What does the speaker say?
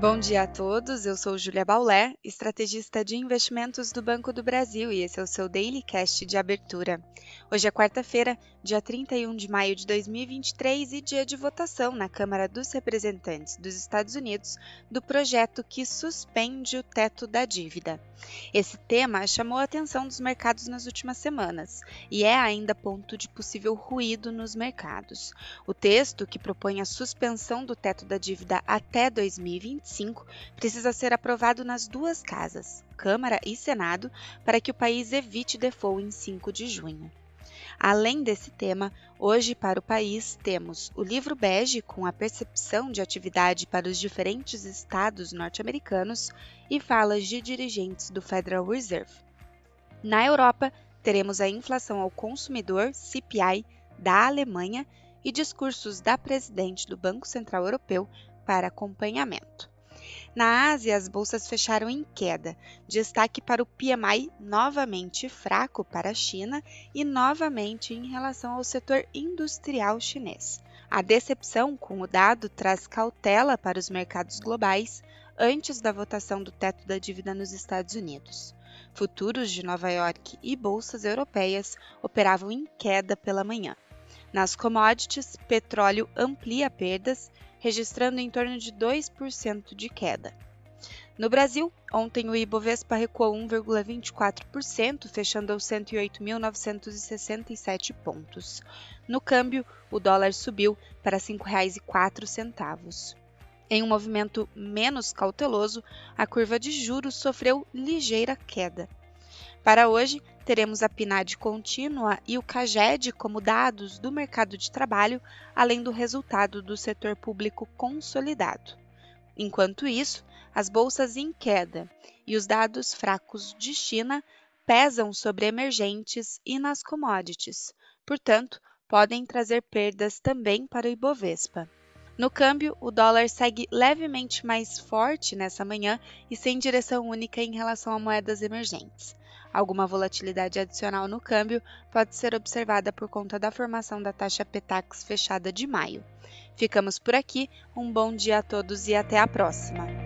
Bom dia a todos, eu sou Julia Baulé, estrategista de investimentos do Banco do Brasil e esse é o seu Daily Cast de abertura. Hoje é quarta-feira, dia 31 de maio de 2023 e dia de votação na Câmara dos Representantes dos Estados Unidos do projeto que suspende o teto da dívida. Esse tema chamou a atenção dos mercados nas últimas semanas e é ainda ponto de possível ruído nos mercados. O texto, que propõe a suspensão do teto da dívida até 2025, 2025 precisa ser aprovado nas duas casas, Câmara e Senado, para que o país evite default em 5 de junho. Além desse tema, hoje para o país temos o livro bege com a percepção de atividade para os diferentes estados norte-americanos e falas de dirigentes do Federal Reserve. Na Europa, teremos a inflação ao consumidor, CPI, da Alemanha e discursos da presidente do Banco Central Europeu para acompanhamento. Na Ásia, as bolsas fecharam em queda, destaque para o PMI novamente fraco para a China e novamente em relação ao setor industrial chinês. A decepção com o dado traz cautela para os mercados globais antes da votação do teto da dívida nos Estados Unidos. Futuros de Nova York e bolsas europeias operavam em queda pela manhã. Nas commodities, petróleo amplia perdas registrando em torno de 2% de queda. No Brasil, ontem o Ibovespa recuou 1,24%, fechando aos 108.967 pontos. No câmbio, o dólar subiu para R$ 5,04. Em um movimento menos cauteloso, a curva de juros sofreu ligeira queda. Para hoje, teremos a PNAD contínua e o CAGED como dados do mercado de trabalho, além do resultado do setor público consolidado. Enquanto isso, as bolsas em queda e os dados fracos de China pesam sobre emergentes e nas commodities, portanto, podem trazer perdas também para o Ibovespa. No câmbio, o dólar segue levemente mais forte nessa manhã e sem direção única em relação a moedas emergentes. Alguma volatilidade adicional no câmbio pode ser observada por conta da formação da taxa Petax fechada de maio. Ficamos por aqui, um bom dia a todos e até a próxima!